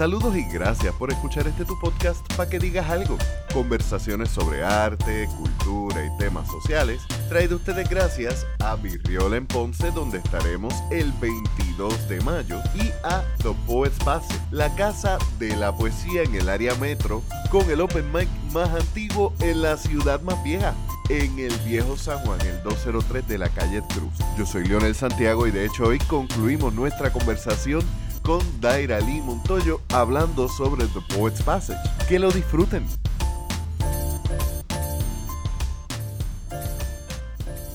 Saludos y gracias por escuchar este tu podcast para que digas algo. Conversaciones sobre arte, cultura y temas sociales, traído ustedes gracias a Virriola en Ponce, donde estaremos el 22 de mayo, y a The Poets la casa de la poesía en el área metro, con el open mic más antiguo en la ciudad más vieja en el viejo San Juan, el 203 de la calle Cruz. Yo soy Leonel Santiago y de hecho hoy concluimos nuestra conversación con Daira Lee Montoyo hablando sobre The Poets Passage. Que lo disfruten.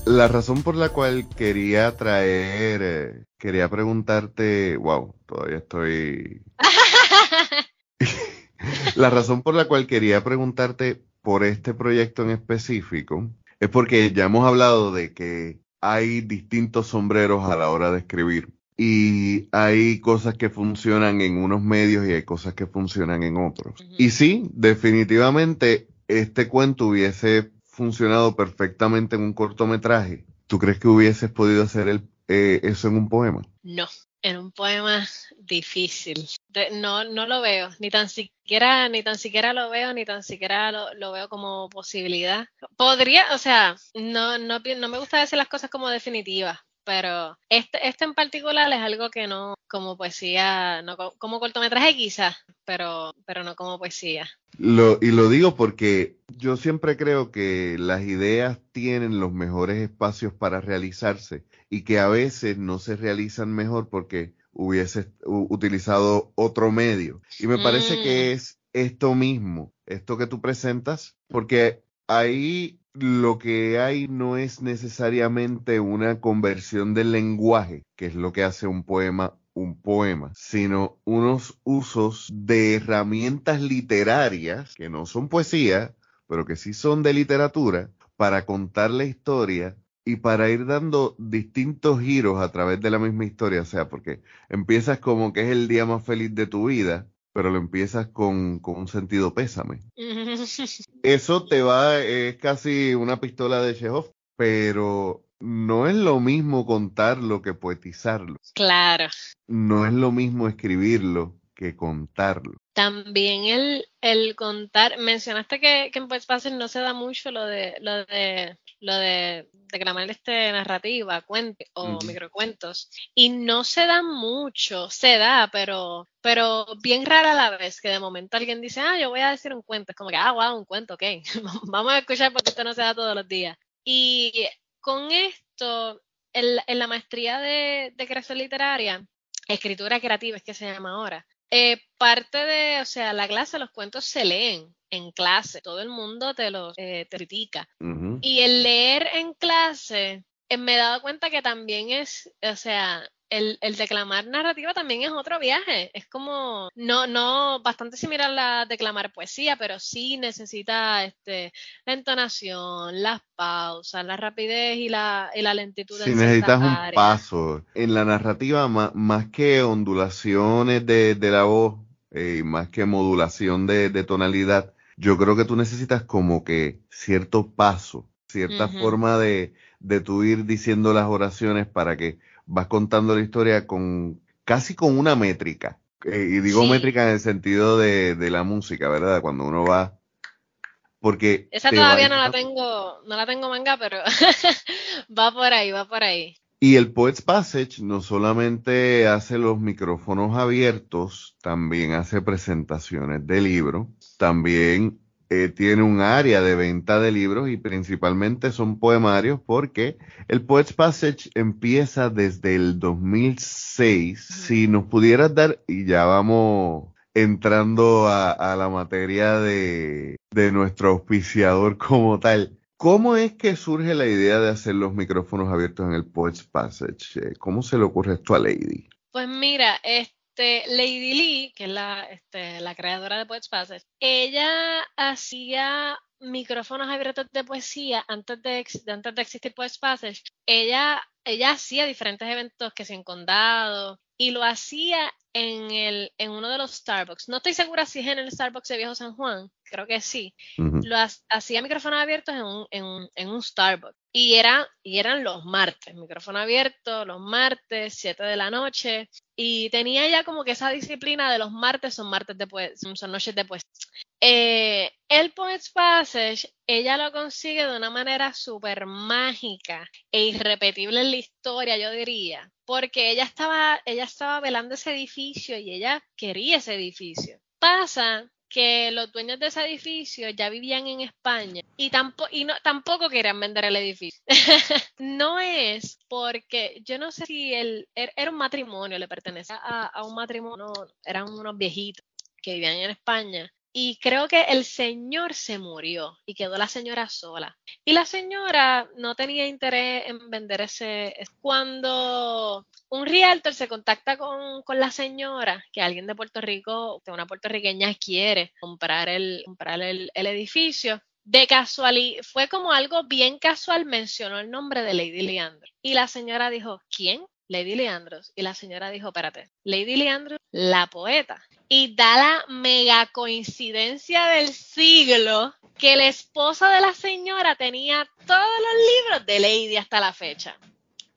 La razón por la cual quería traer, eh, quería preguntarte, wow, todavía estoy... la razón por la cual quería preguntarte por este proyecto en específico es porque ya hemos hablado de que hay distintos sombreros a la hora de escribir y hay cosas que funcionan en unos medios y hay cosas que funcionan en otros. Y sí, definitivamente este cuento hubiese funcionado perfectamente en un cortometraje. ¿Tú crees que hubieses podido hacer el, eh, eso en un poema? No, en un poema difícil. no, no lo veo, ni tan siquiera, ni tan siquiera lo veo, ni tan siquiera lo, veo como posibilidad. Podría, o sea, no, no, no me gusta decir las cosas como definitivas, pero este, este en particular es algo que no, como poesía, no como cortometraje quizás, pero, pero no como poesía. Lo, y lo digo porque yo siempre creo que las ideas tienen los mejores espacios para realizarse y que a veces no se realizan mejor porque hubiese utilizado otro medio. Y me parece que mm. es esto mismo, esto que tú presentas, porque ahí lo que hay no es necesariamente una conversión del lenguaje, que es lo que hace un poema un poema, sino unos usos de herramientas literarias que no son poesía, pero que sí son de literatura, para contar la historia y para ir dando distintos giros a través de la misma historia, o sea, porque empiezas como que es el día más feliz de tu vida, pero lo empiezas con, un sentido pésame. Eso te va, es casi una pistola de Chekhov, pero no es lo mismo contarlo que poetizarlo. Claro. No es lo mismo escribirlo que contarlo. También el, el contar, mencionaste que, que en Poets no se da mucho lo de, lo de lo de declamar este narrativa, cuente o microcuentos. Y no se da mucho, se da, pero, pero bien rara a la vez que de momento alguien dice, ah, yo voy a decir un cuento. Es como que, ah, wow, un cuento, ok. Vamos a escuchar porque esto no se da todos los días. Y con esto, en, en la maestría de, de creación literaria, escritura creativa es que se llama ahora, eh, parte de, o sea, la clase, los cuentos se leen en clase, todo el mundo te los eh, critica. Y el leer en clase, eh, me he dado cuenta que también es, o sea, el, el, declamar narrativa también es otro viaje. Es como, no, no, bastante similar a la declamar poesía, pero sí necesita este, la entonación, las pausas, la rapidez y la, y la lentitud. Sí, necesitas un paso. En la narrativa, más, que ondulaciones de, de la voz, eh, más que modulación de, de, tonalidad, yo creo que tú necesitas como que cierto paso, cierta forma de, de tú ir diciendo las oraciones para que vas contando la historia con casi con una métrica. Eh, y digo métrica en el sentido de, de, la música, ¿verdad? Cuando uno va. Porque. Esa todavía no la tengo, no la tengo manga, pero va por ahí, va por ahí. Y el Poets Passage no solamente hace los micrófonos abiertos, también hace presentaciones de libros, también eh, tiene un área de venta de libros y principalmente son poemarios porque el Poets Passage empieza desde el 2006. Si nos pudieras dar, y ya vamos entrando a, la materia de, de nuestro auspiciador como tal, ¿Cómo es que surge la idea de hacer los micrófonos abiertos en el Poets Passage? Eh, ¿Cómo se le ocurre esto a Lady? Pues mira, es, este, Lady Lee, que es la, este, creadora de Poets Passage, ella hacía micrófonos abiertos de poesía antes de, antes de existir Poets Passage. Ella, ella hacía diferentes eventos que se en condado y lo hacía en, el, en uno de los Starbucks. No estoy segura si es en el Starbucks de Viejo San Juan, creo que sí, lo hacía micrófonos abiertos en un, en, en un Starbucks. Y, era, y eran los martes, micrófono abierto, los martes, 7 de la noche. Y tenía ya como que esa disciplina de los martes son martes de son noches de poesía. Eh, el Poets Passage, ella lo consigue de una manera súper mágica e irrepetible en la historia, yo diría, porque ella estaba, ella estaba velando ese edificio y ella quería ese edificio. Pasa que los dueños de ese edificio ya vivían en España y, tampoco, no, querían vender el edificio. no es porque yo no sé si el, er, era un matrimonio, le pertenecía a, a un matrimonio, eran unos viejitos que vivían en España y creo que el señor se murió y quedó la señora sola. Y la señora no tenía interés en vender ese. Cuando un realtor se contacta con, la señora, que alguien de Puerto Rico, que una puertorriqueña quiere comprar el, comprar el, el edificio, de casualidad, fue como algo bien casual, mencionó el nombre de Lady Leandro. Y la señora dijo, ¿quién? Lady Leandros. Y la señora dijo, espérate, Lady Leandros, la poeta. Y da la mega coincidencia del siglo que el esposo de la señora tenía todos los libros de Lady hasta la fecha.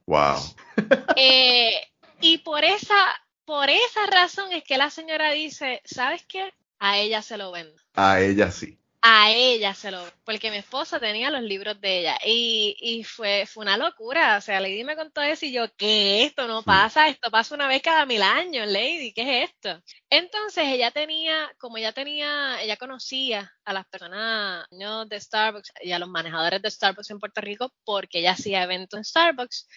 Wow. Eh, y por esa, por esa razón es que la señora dice, ¿sabes qué? A ella se lo vendo. A ella sí a ella se lo, porque mi esposa tenía los libros de ella y, y fue, fue una locura, o sea, Lady me contó eso y yo, ¿qué esto no pasa? Esto pasa una vez cada mil años, Lady, ¿qué es esto? Entonces ella tenía, como ella tenía, ella conocía a las personas de Starbucks y a los manejadores de Starbucks en Puerto Rico porque ella hacía eventos en Starbucks,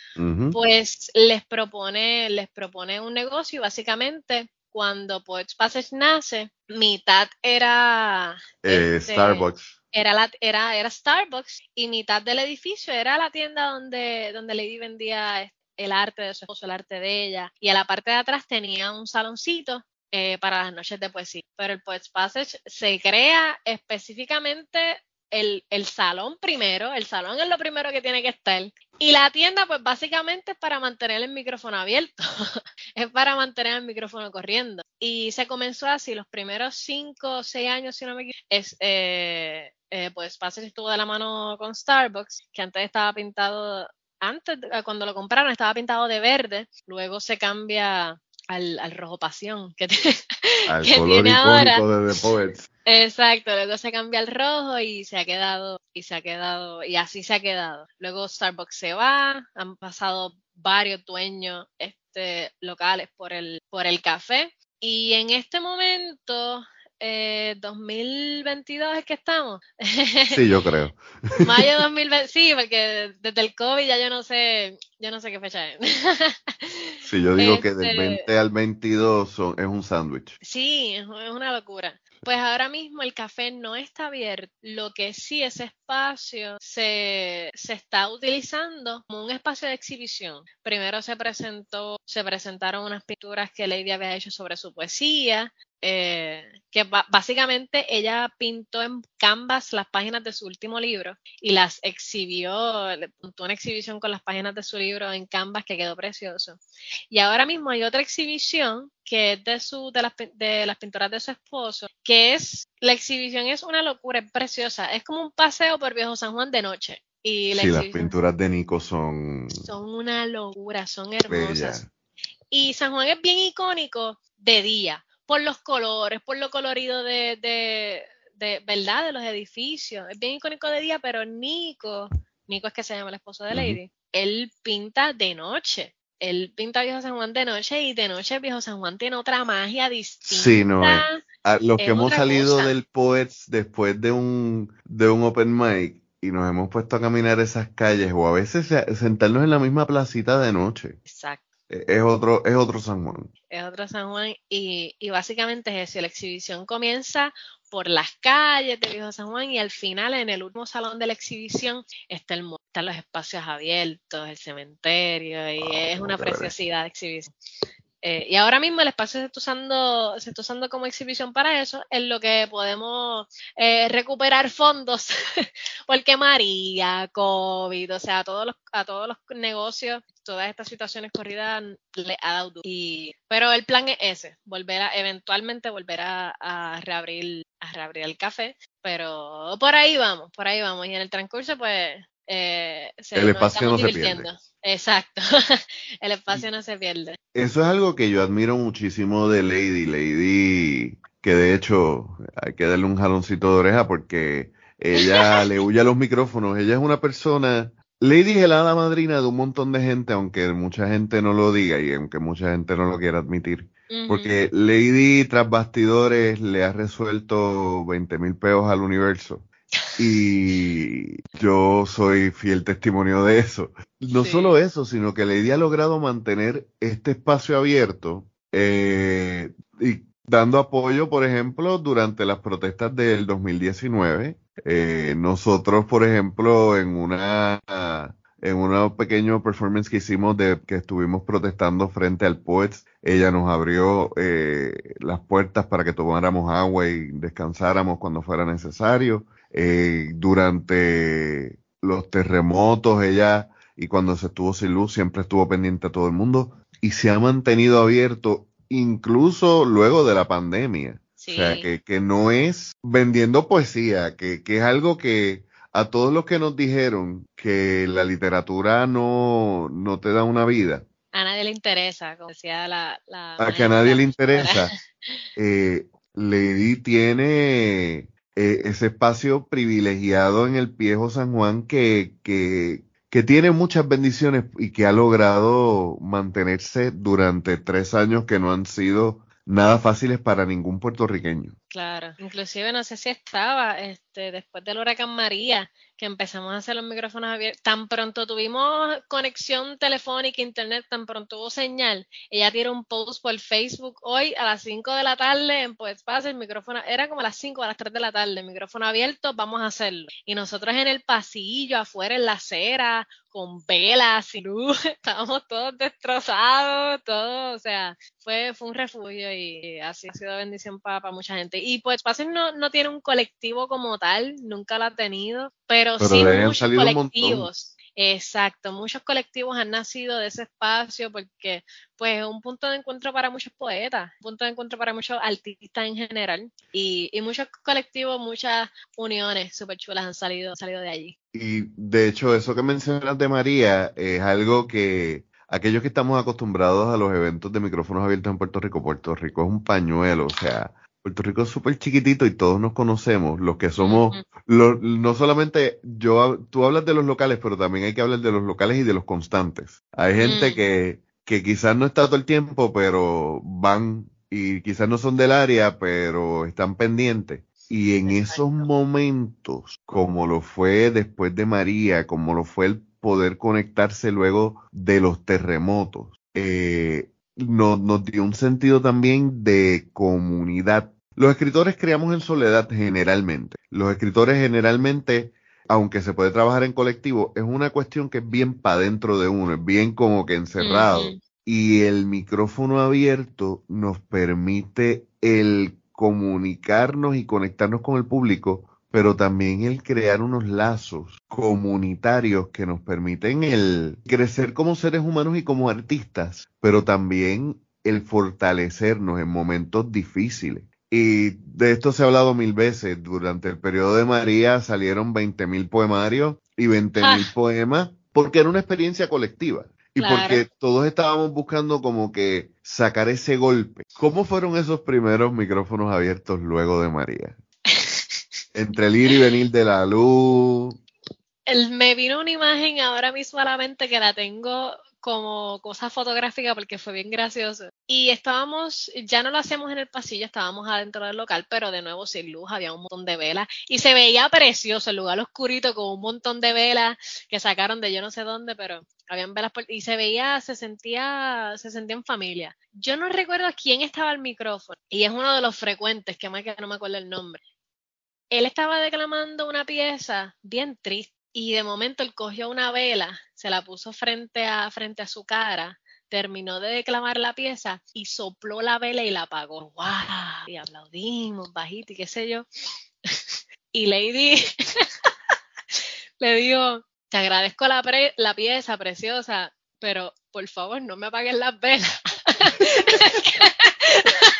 pues les propone, les propone un negocio y básicamente cuando Poets Passage nace, mitad era eh, este, Starbucks. Era, la, era, era Starbucks y mitad del edificio era la tienda donde, donde Lady vendía el arte de su esposo, el arte de ella. Y a la parte de atrás tenía un saloncito eh, para las noches de poesía. Pero el Poets Passage se crea específicamente el, el, salón primero, el salón es lo primero que tiene que estar. Y la tienda, pues básicamente es para mantener el micrófono abierto, es para mantener el micrófono corriendo. Y se comenzó así, los primeros cinco o seis años, si no me equivoco, es, eh, eh, pues estuvo de la mano con Starbucks, que antes estaba pintado, antes, cuando lo compraron, estaba pintado de verde, luego se cambia al, al rojo pasión que, al color tiene ahora. de The Poets. Exacto, luego se cambia al rojo y se ha quedado, y se ha quedado, y así se ha quedado. Luego Starbucks se va, han pasado varios dueños este, locales por el, por el café. Y en este momento eh, 2022 es que estamos. Sí, yo creo. Mayo 2020, sí, porque desde el COVID ya yo no sé, yo no sé qué fecha es. Sí, yo digo que del 20 este al 22 son, es un sándwich. Sí, es una locura. Pues ahora mismo el café no está abierto, lo que sí ese espacio se, se está utilizando como un espacio de exhibición. Primero se presentó, se presentaron unas pinturas que Lady había hecho sobre su poesía, eh, que básicamente ella pintó en canvas las páginas de su último libro y las exhibió, le puntó una exhibición con las páginas de su libro en canvas que quedó precioso. Y ahora mismo hay otra exhibición que es de, su, de, las, de las pinturas de su esposo, que es, la exhibición es una locura, es preciosa, es como un paseo por Viejo San Juan de noche. Y sí, las pinturas de Nico son... Son una locura, son hermosas. Y San Juan es bien icónico de día por los colores, por lo colorido de, de, de, ¿verdad? De los edificios. Es bien icónico de día, pero Nico, Nico es que se llama el esposo de Lady, él pinta de noche. Él pinta Viejo San Juan de noche y de noche Viejo San Juan tiene otra magia distinta. Sí, no. Los que hemos salido del Poets después de un, de un open mic y nos hemos puesto a caminar esas calles o a veces sentarnos en la misma placita de noche. Exacto. Es otro, es otro San Juan. Es otro San Juan y, y básicamente es eso. La exhibición comienza por las calles de Viejo San Juan y al final en el último salón de la exhibición está el, están los espacios abiertos, el cementerio y ah, es una preciosidad de exhibición. Eh, y ahora mismo el espacio se está usando, se está usando como exhibición para eso, en lo que podemos eh, recuperar fondos, porque María, COVID, o sea, a todos los, a todos los negocios, todas estas situaciones corridas le ha dado y Pero el plan es ese, volver a, eventualmente volver a, reabrir, a reabrir el café, pero por ahí vamos, por ahí vamos. Y en el transcurso, pues, eh, el espacio no se pierde. Exacto, el espacio no se pierde. Eso es algo que yo admiro muchísimo de Lady. Lady, que de hecho hay que darle un jaloncito de oreja porque ella le huye a los micrófonos. Ella es una persona. Lady es la madrina de un montón de gente, aunque mucha gente no lo diga y aunque mucha gente no lo quiera admitir. Porque Lady tras bastidores le ha resuelto 20 mil peos al universo y yo soy fiel testimonio de eso. No solo eso, sino que Lady ha logrado mantener este espacio abierto eh, y dando apoyo, por ejemplo, durante las protestas del 2019. Eh, nosotros, por ejemplo, en una en un pequeño performance que hicimos de que estuvimos protestando frente al Poets, ella nos abrió eh, las puertas para que tomáramos agua y descansáramos cuando fuera necesario. Eh, durante los terremotos, ella y cuando se estuvo sin luz siempre estuvo pendiente a todo el mundo y se ha mantenido abierto incluso luego de la pandemia. O sea, que, que no es vendiendo poesía, que, que es algo que a todos los que nos dijeron que la literatura no, no te da una vida. A nadie le interesa, como decía la... a que a nadie le interesa. eh, Lady tiene eh, ese espacio privilegiado en el viejo San Juan que, que, que tiene muchas bendiciones y que ha logrado mantenerse durante tres años que no han sido nada fáciles para ningún puertorriqueño. Claro, inclusive no sé si estaba este, después del huracán María, que empezamos a hacer los micrófonos abiertos, tan pronto tuvimos conexión telefónica, internet, tan pronto hubo señal, ella tiró un post por Facebook hoy a las 5 de la tarde en Pues Paz, el micrófono, era como a las 5 a las 3 de la tarde, el micrófono abierto, vamos a hacerlo. Y nosotros en el pasillo, afuera en la acera, con velas y luz, estábamos todos destrozados, todo, o sea, fue, fue un refugio y así ha sido bendición para mucha gente. Y pues Paz no, no tiene un colectivo como tal, nunca lo ha tenido, pero, sí muchos colectivos. Exacto, muchos colectivos han nacido de ese espacio porque pues es un punto de encuentro para muchos poetas, un punto de encuentro para muchos artistas en general y, y muchos colectivos, muchas uniones súper chulas han salido, salido de allí. Y de hecho eso que mencionas de María es algo que aquellos que estamos acostumbrados a los eventos de micrófonos abiertos en Puerto Rico, Puerto Rico es un pañuelo, o sea, Puerto Rico es súper chiquitito y todos nos conocemos, los que somos, no solamente yo, tú hablas de los locales, pero también hay que hablar de los locales y de los constantes. Hay gente que, que quizás no está todo el tiempo, pero van y quizás no son del área, pero están pendientes. Y en esos momentos, como lo fue después de María, como lo fue el poder conectarse luego de los terremotos, eh, nos, dio un sentido también de comunidad. Los escritores creamos en soledad generalmente. Los escritores generalmente, aunque se puede trabajar en colectivo, es una cuestión que es bien para dentro de uno, es bien como que encerrado. Y el micrófono abierto nos permite el comunicarnos y conectarnos con el público pero también el crear unos lazos comunitarios que nos permiten el crecer como seres humanos y como artistas, pero también el fortalecernos en momentos difíciles. Y de esto se ha hablado mil veces. Durante el periodo de María salieron 20.000 mil poemarios y 20.000 mil ah. poemas porque era una experiencia colectiva. Y porque todos estábamos buscando como que sacar ese golpe. ¿Cómo fueron esos primeros micrófonos abiertos luego de María? Entre el ir y venir de la luz. Me vino una imagen ahora mismo a la mente que la tengo como cosa fotográfica porque fue bien gracioso. Y estábamos, ya no lo hacíamos en el pasillo, estábamos adentro del local, pero de nuevo sin luz, había un montón de velas y se veía precioso el lugar oscurito con un montón de velas que sacaron de yo no sé dónde, pero habían velas y se veía, se sentía, se sentía en familia. Yo no recuerdo quién estaba al micrófono y es uno de los frecuentes, que más que no me acuerdo el nombre él estaba declamando una pieza bien triste y de momento él cogió una vela, se la puso frente a, frente a su cara, terminó de declamar la pieza y sopló la vela y la apagó. ¡Wow! Y aplaudimos bajito y qué sé yo. y Lady le digo, te agradezco la, la pieza preciosa, pero por favor no me apaguen las velas.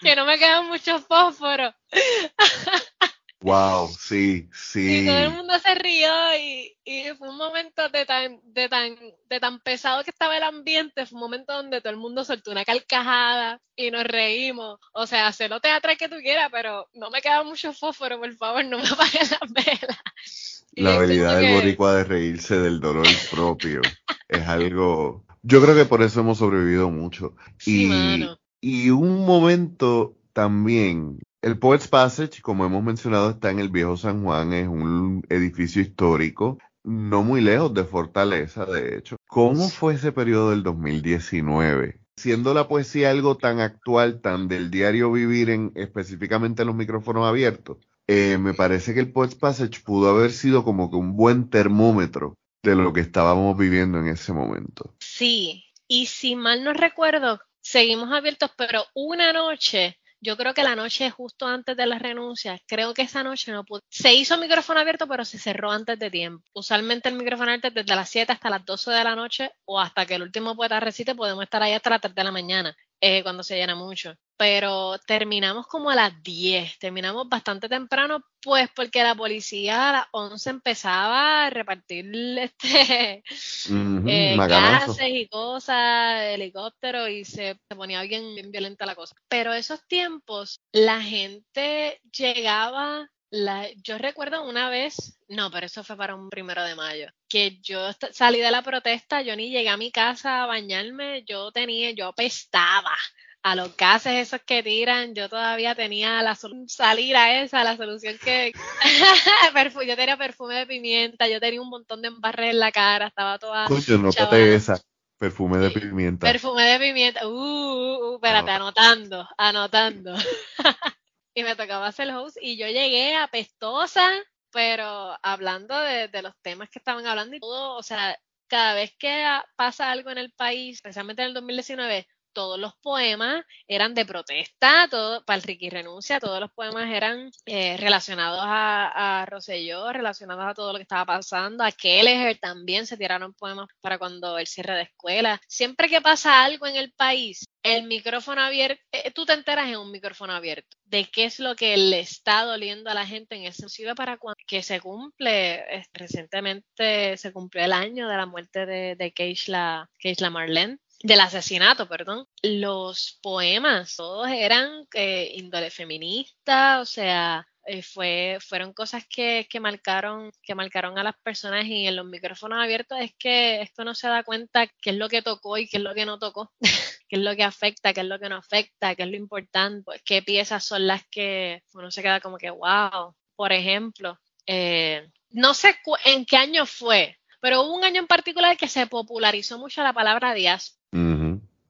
que no me quedan muchos fósforos. Wow, sí, sí. Y todo el mundo se rió y, fue un momento de tan, de tan, de tan pesado que estaba el ambiente, fue un momento donde todo el mundo soltó una carcajada y nos reímos. O sea, hacer lo teatral que tú quieras, pero no me queda mucho fósforo, por favor, no me apaguen las velas. La habilidad del boricua de reírse del dolor propio es algo. Yo creo que por eso hemos sobrevivido mucho. y, y un momento también el Poets Passage, como hemos mencionado, está en el Viejo San Juan, es un edificio histórico, no muy lejos de Fortaleza, de hecho. ¿Cómo fue ese periodo del 2019? Siendo la poesía algo tan actual, tan del diario vivir en específicamente en los micrófonos abiertos, eh, me parece que el Poets Passage pudo haber sido como que un buen termómetro de lo que estábamos viviendo en ese momento. Sí, y si mal no recuerdo, seguimos abiertos, pero una noche yo creo que la noche justo antes de la renuncia, creo que esa noche no pude. Se hizo el micrófono abierto, pero se cerró antes de tiempo. Usualmente el micrófono abierto desde las 7 hasta las 12 de la noche o hasta que el último poeta recite, podemos estar ahí hasta las 3 de la mañana. Eh, cuando se llena mucho. Pero terminamos como a las 10, terminamos bastante temprano, pues porque la policía a las 11 empezaba a repartir este, eh, gases y cosas, helicópteros, y se, ponía bien, bien violenta la cosa. Pero esos tiempos, la gente llegaba la, yo recuerdo una vez, no, pero eso fue para un primero de mayo, que yo salí de la protesta, yo ni llegué a mi casa a bañarme, yo tenía, yo apestaba a los gases esos que tiran, yo todavía tenía la salir a esa, la solución que yo tenía perfume de pimienta, yo tenía un montón de embarres en la cara, estaba toda Coño, notate esa, perfume de pimienta. Perfume de pimienta, uh, uh, uh espérate, anotando, anotando. y me tocaba hacer host y yo llegué apestosa, pero hablando de, de, los temas que estaban hablando y todo, o sea, cada vez que pasa algo en el país, especialmente en el 2019, todos los poemas eran de protesta, todo, para el Ricky Renuncia, todos los poemas eran eh, relacionados a, a Rosselló, relacionados a todo lo que estaba pasando, a Kelleher también se tiraron poemas para cuando el cierre de escuela. Siempre que pasa algo en el país, el micrófono abierto, eh, tú te enteras en un micrófono abierto de qué es lo que le está doliendo a la gente en ese sentido para cuando que se cumple, recientemente se cumplió el año de la muerte de, de Keishla Marlene del asesinato, perdón, los poemas, todos eran eh, índole feminista, o sea, eh, fue, fueron cosas que, que, marcaron, que marcaron a las personas y en los micrófonos abiertos es que esto no se da cuenta qué es lo que tocó y qué es lo que no tocó, qué es lo que afecta, qué es lo que no afecta, qué es lo importante, pues, qué piezas son las que uno se queda como que, wow, por ejemplo, eh, no sé en qué año fue, pero hubo un año en particular que se popularizó mucho la palabra diáspora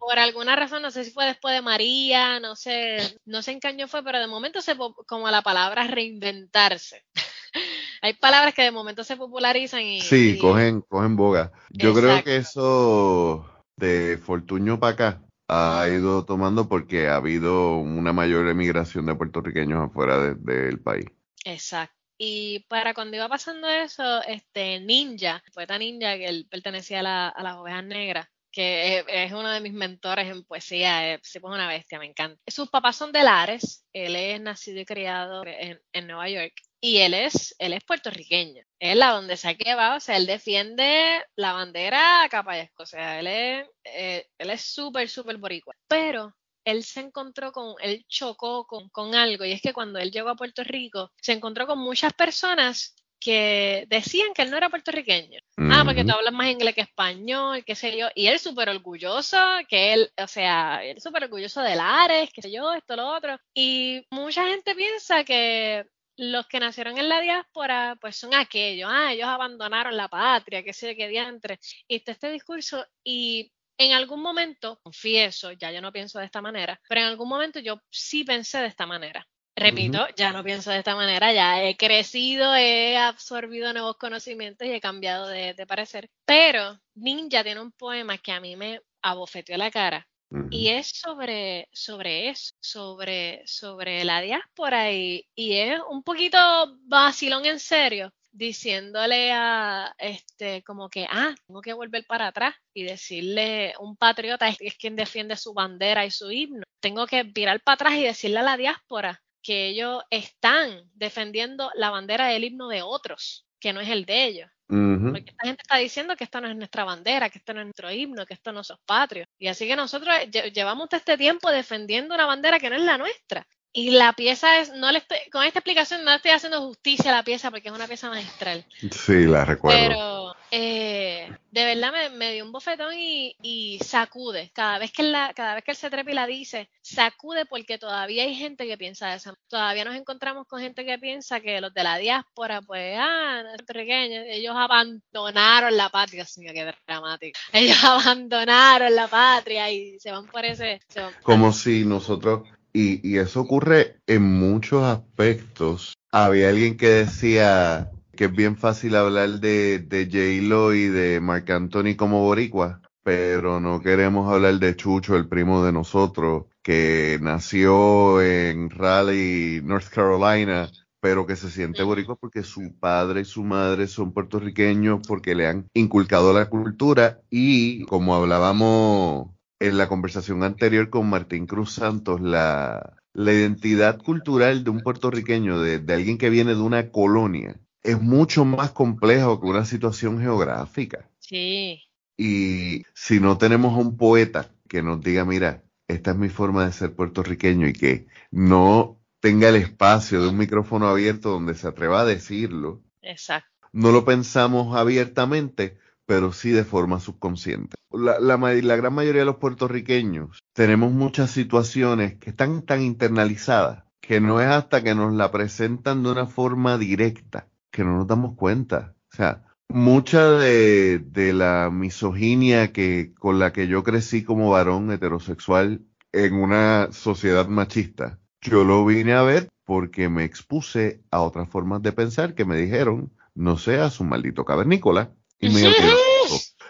por alguna razón, no sé si fue después de María, no sé, no sé en qué año fue, pero de momento se como la palabra reinventarse. Hay palabras que de momento se popularizan y. Sí, cogen, cogen boga. Yo creo que eso de Fortuño para acá ha ido tomando porque ha habido una mayor emigración de puertorriqueños afuera del país. Exacto. Y para cuando iba pasando eso, este Ninja, poeta Ninja, que él pertenecía a, la, a las ovejas negras, que es uno de mis mentores en poesía, es, es una bestia, me encanta. Sus papás son de Lares, él es nacido y criado en, en Nueva York, y él es, él es puertorriqueño. Él a donde sea que va, o sea, él defiende la bandera a capa o sea, él es, eh, él es súper, súper boricua. Pero él se encontró con, él chocó con, con algo, y es que cuando él llegó a Puerto Rico, se encontró con muchas personas que decían que él no era puertorriqueño. Ah, porque tú hablas más inglés que español, qué sé yo. Y él súper orgulloso, que él, o sea, él súper orgulloso de Lares, qué sé yo, esto, lo otro. Y mucha gente piensa que los que nacieron en la diáspora, pues son aquellos, ah, ellos abandonaron la patria, qué sé yo, qué diantre. Y está este discurso y en algún momento, confieso, ya yo no pienso de esta manera, pero en algún momento yo sí pensé de esta manera Repito, ya no pienso de esta manera, ya he crecido, he absorbido nuevos conocimientos y he cambiado de, parecer. Pero Ninja tiene un poema que a mí me abofeteó la cara. Y es sobre, sobre eso, sobre, sobre la diáspora y, y es un poquito vacilón en serio, diciéndole a este como que ah tengo que volver para atrás y decirle un patriota es, es, quien defiende su bandera y su himno tengo que virar para atrás y decirle a la diáspora que ellos están defendiendo la bandera del himno de otros que no es el de ellos porque esta gente está diciendo que esto no es nuestra bandera, que esto no es nuestro himno, que esto no es patrio. Y así que nosotros llevamos este tiempo defendiendo una bandera que no es la nuestra. Y la pieza es, no le estoy, con esta explicación no le estoy haciendo justicia a la pieza porque es una pieza magistral. Sí, la recuerdo. Pero eh, de verdad me, dio un bofetón y, sacude. Cada vez que la, cada vez que él se trepa y la dice, sacude porque todavía hay gente que piensa de esa. Todavía nos encontramos con gente que piensa que los de la diáspora, pues, ah, puertorriqueños, ellos abandonaron la patria. Señor, qué dramático. Ellos abandonaron la patria y se van por ese. Como si nosotros y, eso ocurre en muchos aspectos. Había alguien que decía que es bien fácil hablar de, de J-Lo y de Marc Anthony como boricua, pero no queremos hablar de Chucho, el primo de nosotros, que nació en Raleigh, North Carolina, pero que se siente boricua porque su padre y su madre son puertorriqueños, porque le han inculcado la cultura y como hablábamos en la conversación anterior con Martín Cruz Santos, la, identidad cultural de un puertorriqueño, de, alguien que viene de una colonia, es mucho más complejo que una situación geográfica. Sí. Y si no tenemos a un poeta que nos diga, mira, esta es mi forma de ser puertorriqueño y que no tenga el espacio de un micrófono abierto donde se atreva a decirlo. Exacto. No lo pensamos abiertamente pero sí de forma subconsciente. La, la, gran mayoría de los puertorriqueños tenemos muchas situaciones que están tan internalizadas que no es hasta que nos la presentan de una forma directa que no nos damos cuenta. O sea, mucha de, de la misoginia que, con la que yo crecí como varón heterosexual en una sociedad machista, yo lo vine a ver porque me expuse a otras formas de pensar que me dijeron, no seas un maldito cavernícola,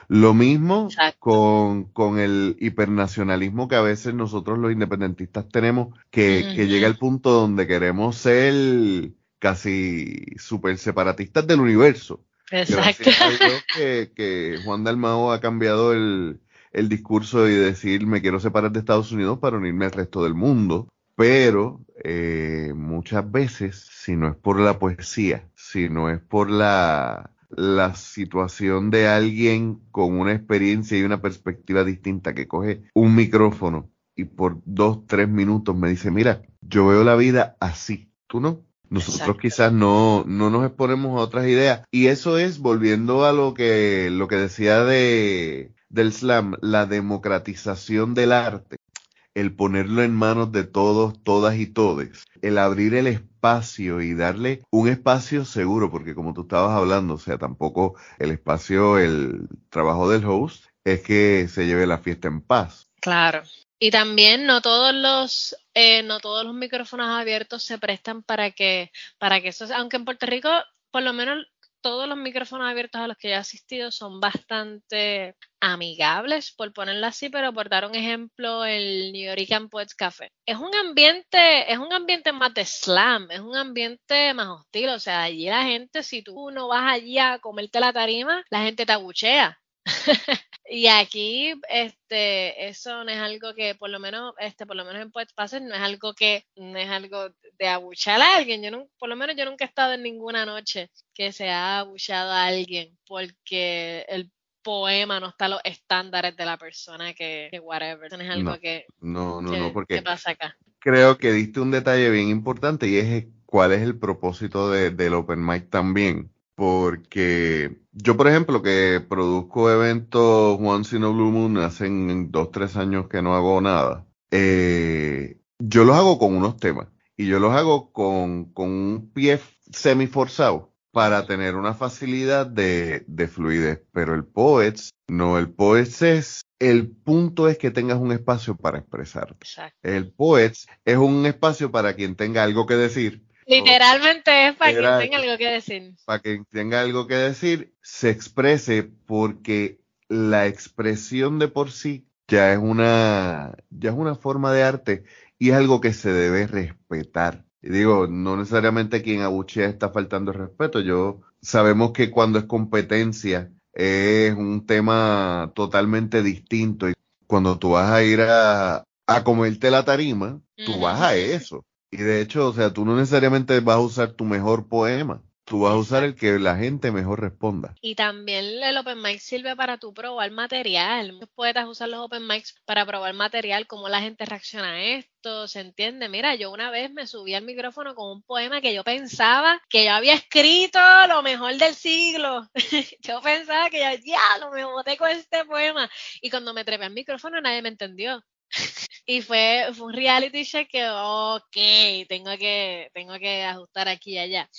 lo mismo con, con, el hipernacionalismo que a veces nosotros los independentistas tenemos, que, llega al punto donde queremos ser casi super separatistas del universo. Exacto. Que, que, Juan Dalmao ha cambiado el, el discurso y decir me quiero separar de Estados Unidos para unirme al resto del mundo. Pero eh, muchas veces, si no es por la poesía, si no es por la, la situación de alguien con una experiencia y una perspectiva distinta que coge un micrófono y por dos, tres minutos me dice, mira, yo veo la vida así, tú no. Nosotros quizás no, no nos exponemos a otras ideas. Y eso es, volviendo a lo que, lo que decía de, del slam, la democratización del arte el ponerlo en manos de todos, todas y todes, el abrir el espacio y darle un espacio seguro, porque como tú estabas hablando, o sea, tampoco el espacio, el trabajo del host es que se lleve la fiesta en paz. Claro. Y también no todos los eh, no todos los micrófonos abiertos se prestan para que para que eso, aunque en Puerto Rico por lo menos todos los micrófonos abiertos a los que he asistido son bastante amigables, por ponerlo así, pero por dar un ejemplo, el New York Poets Café. Es un ambiente, es un ambiente más de slam, es un ambiente más hostil, o sea, allí la gente, si tú no vas allí a comerte la tarima, la gente te abuchea. y aquí, este, eso no es algo que, por lo menos, este, por lo menos en Poets Passes, no es algo que, no es algo de abuchar a alguien. Yo no, por lo menos yo nunca he estado en ninguna noche que se ha abuchado a alguien porque el poema no está a los estándares de la persona que, whatever. No es algo que, no, no, no, porque pasa acá. Creo que diste un detalle bien importante y es cuál es el propósito de, del Open Mic también. Porque yo, por ejemplo, que produzco eventos Once in a Blue Moon, dos, tres años que no hago nada. Eh, yo los hago con unos temas y yo los hago con, con un pie semi forzado para tener una facilidad de, de fluidez. Pero el Poets, no, el Poets es, el punto es que tengas un espacio para expresarte. Exacto. El Poets es un espacio para quien tenga algo que decir. Literalmente es para quien tenga algo que decir. Para quien tenga algo que decir, se exprese porque la expresión de por sí ya es una, ya es una forma de arte y es algo que se debe respetar. Y digo, no necesariamente quien abuchea está faltando el respeto. Yo sabemos que cuando es competencia es un tema totalmente distinto y cuando tú vas a ir a, a comerte la tarima, tú vas a eso. Y de hecho, o sea, tú no necesariamente vas a usar tu mejor poema, tú vas a usar el que la gente mejor responda. Y también el Open Mic sirve para tu probar material. Muchos poetas usan los Open Mics para probar material, cómo la gente reacciona a esto, ¿se entiende? Mira, yo una vez me subí al micrófono con un poema que yo pensaba que yo había escrito lo mejor del siglo. yo pensaba que yo, ya, lo me boté con este poema. Y cuando me trepé al micrófono nadie me entendió. Y fue, un reality check que, ok, tengo que, tengo que ajustar aquí y allá.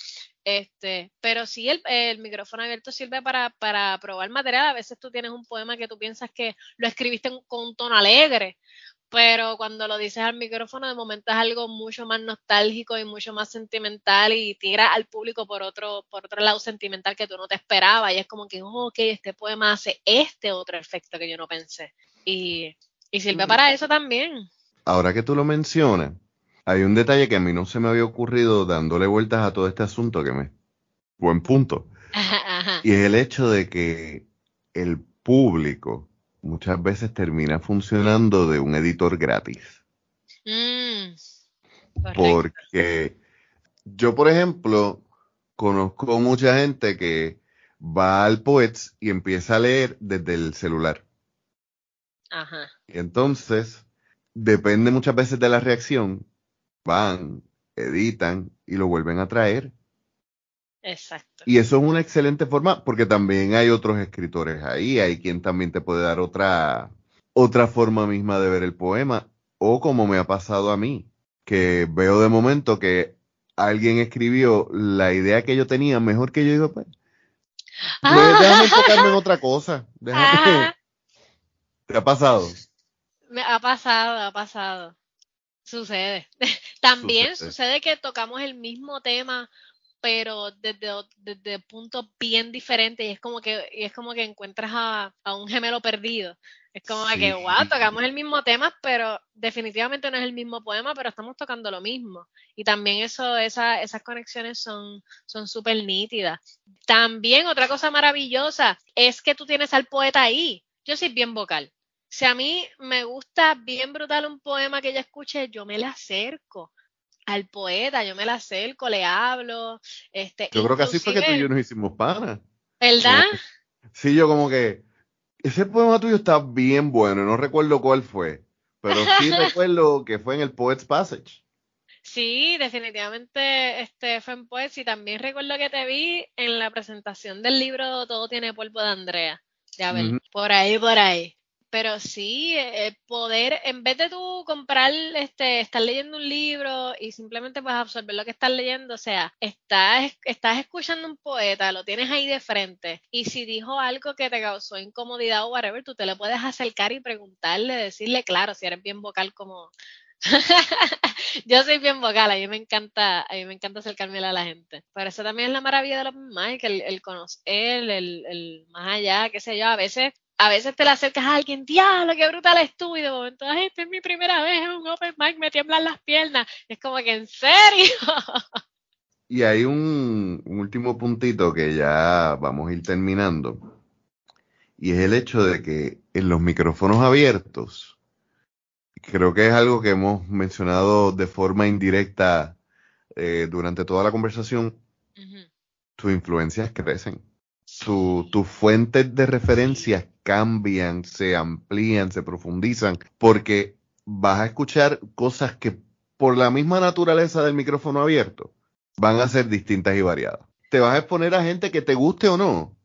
Este, pero sí, el, el micrófono abierto sirve para, para probar material. A veces tú tienes un poema que tú piensas que lo escribiste con un tono alegre, pero cuando lo dices al micrófono, de momento es algo mucho más nostálgico y mucho más sentimental y tira al público por otro, por otro lado sentimental que tú no te esperabas. Y es como que, oh, ok, este poema hace este otro efecto que yo no pensé. Y, y sirve Mm. para eso también. Ahora que tú lo mencionas, hay un detalle que a mí no se me había ocurrido dándole vueltas a todo este asunto que me... Buen punto. Ajá, ajá. Y es el hecho de que el público muchas veces termina funcionando de un editor gratis. Mm. Porque yo, por ejemplo, conozco mucha gente que va al Poets y empieza a leer desde el celular. Ajá. Y entonces, depende muchas veces de la reacción, van, editan y lo vuelven a traer. Exacto. Y eso es una excelente forma, porque también hay otros escritores ahí, hay quien también te puede dar otra, otra forma misma de ver el poema, o como me ha pasado a mí, que veo de momento que alguien escribió la idea que yo tenía mejor que yo, digo, pues, pues, déjame enfocarme en otra cosa. déjame- Ajá. ¿Te ha pasado? Me ha pasado, ha pasado. Sucede. También Sucede. sucede que tocamos el mismo tema, pero desde, desde puntos bien diferentes y es como que, y es como que encuentras a, a un gemelo perdido. Es como que, wow, tocamos el mismo tema, pero definitivamente no es el mismo poema, pero estamos tocando lo mismo. Y también eso, esa, esas conexiones son son súper nítidas. También otra cosa maravillosa es que tú tienes al poeta ahí. Yo soy bien vocal. Si a mí me gusta bien brutal un poema que yo escuché, yo me le acerco al poeta, yo me le acerco, le hablo. Este, Yo creo que así fue que tú y yo nos hicimos panas. ¿Verdad? Sí, yo como que ese poema tuyo está bien bueno, no recuerdo cuál fue, pero sí recuerdo que fue en el Poet's Passage. Sí, definitivamente este fue en Poets y también recuerdo que te vi en la presentación del libro Todo tiene polvo de Andrea. Ya ver, por ahí, por ahí. Pero sí, eh, poder, en vez de tú comprar, este, estar leyendo un libro y simplemente pues absorber lo que estás leyendo, o sea, estás, estás escuchando un poeta, lo tienes ahí de frente, y si dijo algo que te causó incomodidad o whatever, tú te le puedes acercar y preguntarle, decirle, claro, si eres bien vocal como, yo soy bien vocal, a mí me encanta, a mí me encanta acercarme a la gente. Pero eso también es la maravilla de los Mike, el, el conocer, el, el más allá, qué sé yo, a veces, a veces te le acercas a alguien, diablo, qué brutal es tú, y de momento, esta es mi primera vez en un open mic, me tiemblan las piernas. Es como que, ¿en serio? Y hay un, un último puntito que ya vamos a ir terminando, y es el hecho de que en los micrófonos abiertos, creo que es algo que hemos mencionado de forma indirecta eh, durante toda la conversación, tus influencias crecen. Tu- tus fuentes de referencias cambian, se amplían, se profundizan, porque vas a escuchar cosas que por la misma naturaleza del micrófono abierto van a ser distintas y variadas. Te vas a exponer a gente que te guste o no.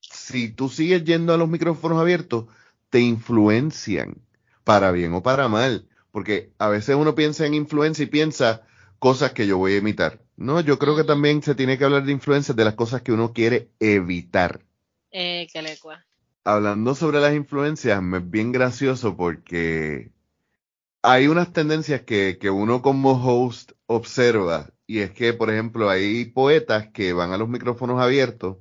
Si tú sigues yendo a los micrófonos abiertos, te influencian, para bien o para mal, porque a veces uno piensa en influencia y piensa cosas que yo voy a imitar. No, yo creo que también se tiene que hablar de influencias de las cosas que uno quiere evitar. Eh, que le Hablando sobre las influencias, me es bien gracioso porque hay unas tendencias que, que uno como host observa y es que, por ejemplo, hay poetas que van a los micrófonos abiertos,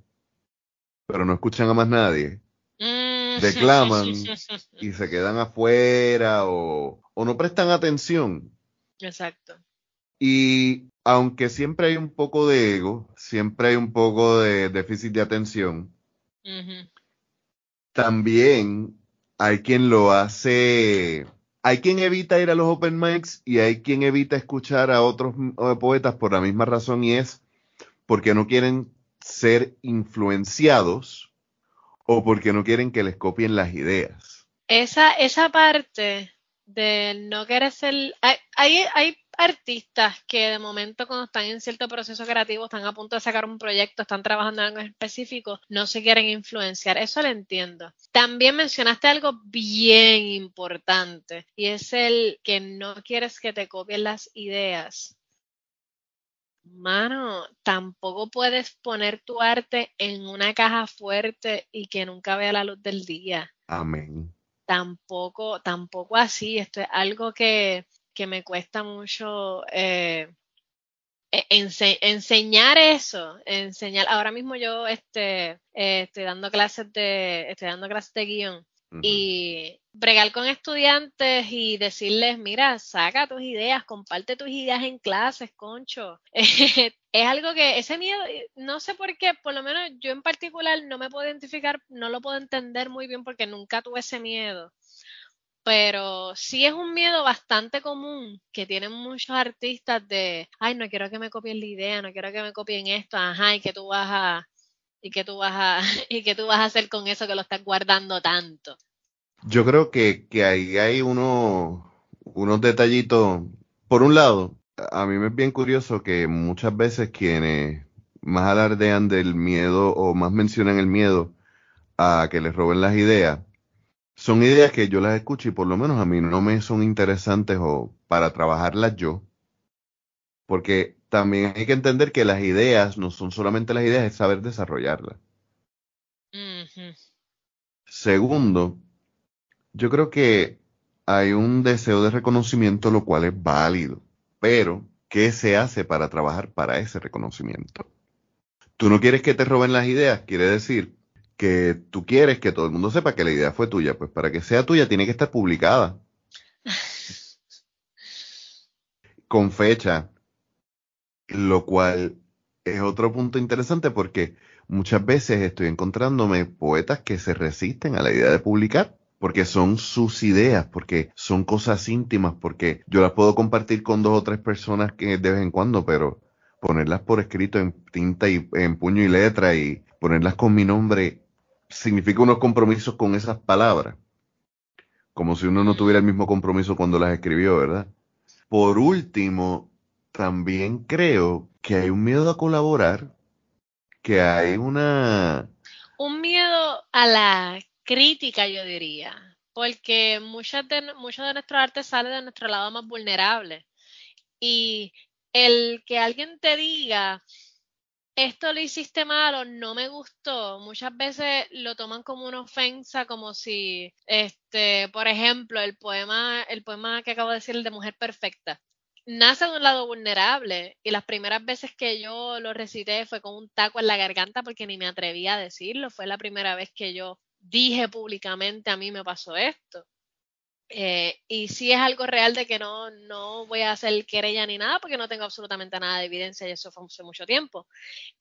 pero no escuchan a más nadie. Mm. Declaman y se quedan afuera o, o no prestan atención. Exacto. Y aunque siempre hay un poco de ego, siempre hay un poco de déficit de atención, también hay quien lo hace, hay quien evita ir a los open mics y hay quien evita escuchar a otros poetas por la misma razón y es porque no quieren ser influenciados o porque no quieren que les copien las ideas. Esa, esa parte de no querer ser... Hay, hay, artistas que de momento cuando están en cierto proceso creativo, están a punto de sacar un proyecto, están trabajando en algo específico, no se quieren influenciar. Eso lo entiendo. También mencionaste algo bien importante y es el que no quieres que te copien las ideas. Mano, tampoco puedes poner tu arte en una caja fuerte y que nunca vea la luz del día. Amén tampoco, tampoco así. Esto es algo que, que me cuesta mucho eh, e, enseñar eso, enseñar. Ahora mismo yo este, eh, estoy dando clases de, estoy dando clases de guion y bregar con estudiantes y decirles, mira, saca tus ideas, comparte tus ideas en clases, concho. es algo que ese miedo, no sé por qué, por lo menos yo en particular no me puedo identificar, no lo puedo entender muy bien porque nunca tuve ese miedo. Pero sí es un miedo bastante común que tienen muchos artistas de, ay, no quiero que me copien la idea, no quiero que me copien esto, ajá, y que tú vas a, y que tú vas a, y que tú vas a hacer con eso que lo estás guardando tanto. Yo creo que, que ahí hay uno, unos detallitos. Por un lado, a mí me es bien curioso que muchas veces quienes más alardean del miedo o más mencionan el miedo a que les roben las ideas, son ideas que yo las escucho y por lo menos a mí no me son interesantes o para trabajarlas yo. Porque también hay que entender que las ideas no son solamente las ideas, es saber desarrollarlas. Segundo, yo creo que hay un deseo de reconocimiento, lo cual es válido, pero ¿qué se hace para trabajar para ese reconocimiento? Tú no quieres que te roben las ideas, quiere decir que tú quieres que todo el mundo sepa que la idea fue tuya, pues para que sea tuya tiene que estar publicada. con fecha, lo cual es otro punto interesante porque muchas veces estoy encontrándome poetas que se resisten a la idea de publicar porque son sus ideas, porque son cosas íntimas, porque yo las puedo compartir con dos o tres personas que de vez en cuando, pero ponerlas por escrito en tinta y en puño y letra y ponerlas con mi nombre significa unos compromisos con esas palabras. Como si uno no tuviera el mismo compromiso cuando las escribió, ¿verdad? Por último, también creo que hay un miedo a colaborar, que hay una... Un miedo a la crítica, yo diría, porque muchas de, mucho de nuestro arte sale de nuestro lado más vulnerable. Y el que alguien te diga, esto lo hiciste mal o no me gustó, muchas veces lo toman como una ofensa, como si, este, por ejemplo, el poema, el poema que acabo de decir, el de Mujer Perfecta, nace de un lado vulnerable y las primeras veces que yo lo recité fue con un taco en la garganta porque ni me atrevía a decirlo, fue la primera vez que yo dije públicamente a mí me pasó esto. Eh, y si es algo real de que no, no voy a hacer querella ni nada porque no tengo absolutamente nada de evidencia y eso fue hace mucho tiempo.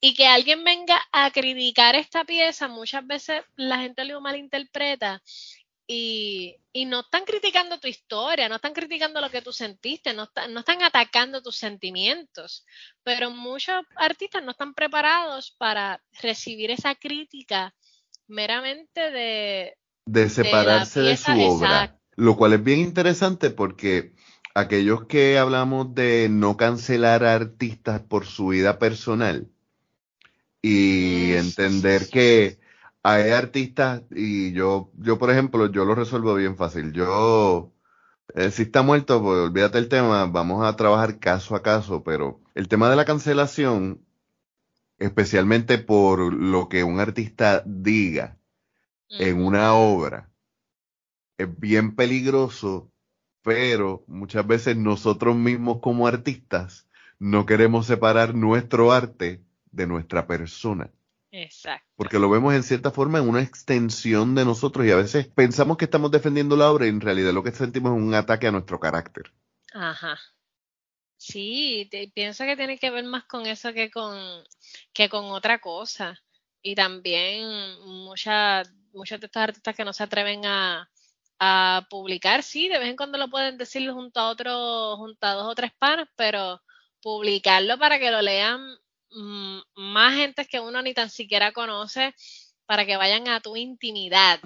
Y que alguien venga a criticar esta pieza, muchas veces la gente lo malinterpreta y, y, no están criticando tu historia, no están criticando lo que tú sentiste, no, no están atacando tus sentimientos, pero muchos artistas no están preparados para recibir esa crítica meramente de... De separarse de, su obra. Lo cual es bien interesante porque aquellos que hablamos de no cancelar a artistas por su vida personal y entender que hay artistas y yo, yo por ejemplo, yo lo resuelvo bien fácil. Yo, eh, si está muerto, pues olvídate el tema, vamos a trabajar caso a caso, pero el tema de la cancelación, especialmente por lo que un artista diga en una obra, es bien peligroso, pero muchas veces nosotros mismos como artistas no queremos separar nuestro arte de nuestra persona. Exacto. Porque lo vemos en cierta forma en una extensión de nosotros y a veces pensamos que estamos defendiendo la obra y en realidad lo que sentimos es un ataque a nuestro carácter. Ajá. Sí, pienso que tiene que ver más con eso que con, que con otra cosa. Y también muchas, muchos de estos artistas que no se atreven a, a publicar, sí, de vez en cuando lo pueden decir junto a otros, junto a dos o tres panas, pero publicarlo para que lo lean mm, más gente que uno ni tan siquiera conoce, para que vayan a tu intimidad,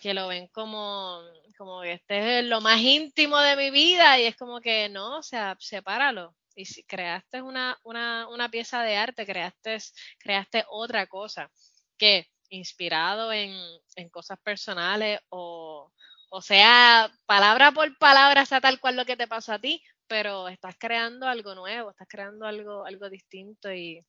que lo ven como, como que este es lo más íntimo de mi vida y es como que no, o sea, sepáralo. Y si creaste una, una, una pieza de arte, creaste, creaste otra cosa que inspirado en, en cosas personales o, o sea, palabra por palabra, sea tal cual lo que te pasó a ti, pero estás creando algo nuevo, estás creando algo, algo distinto y...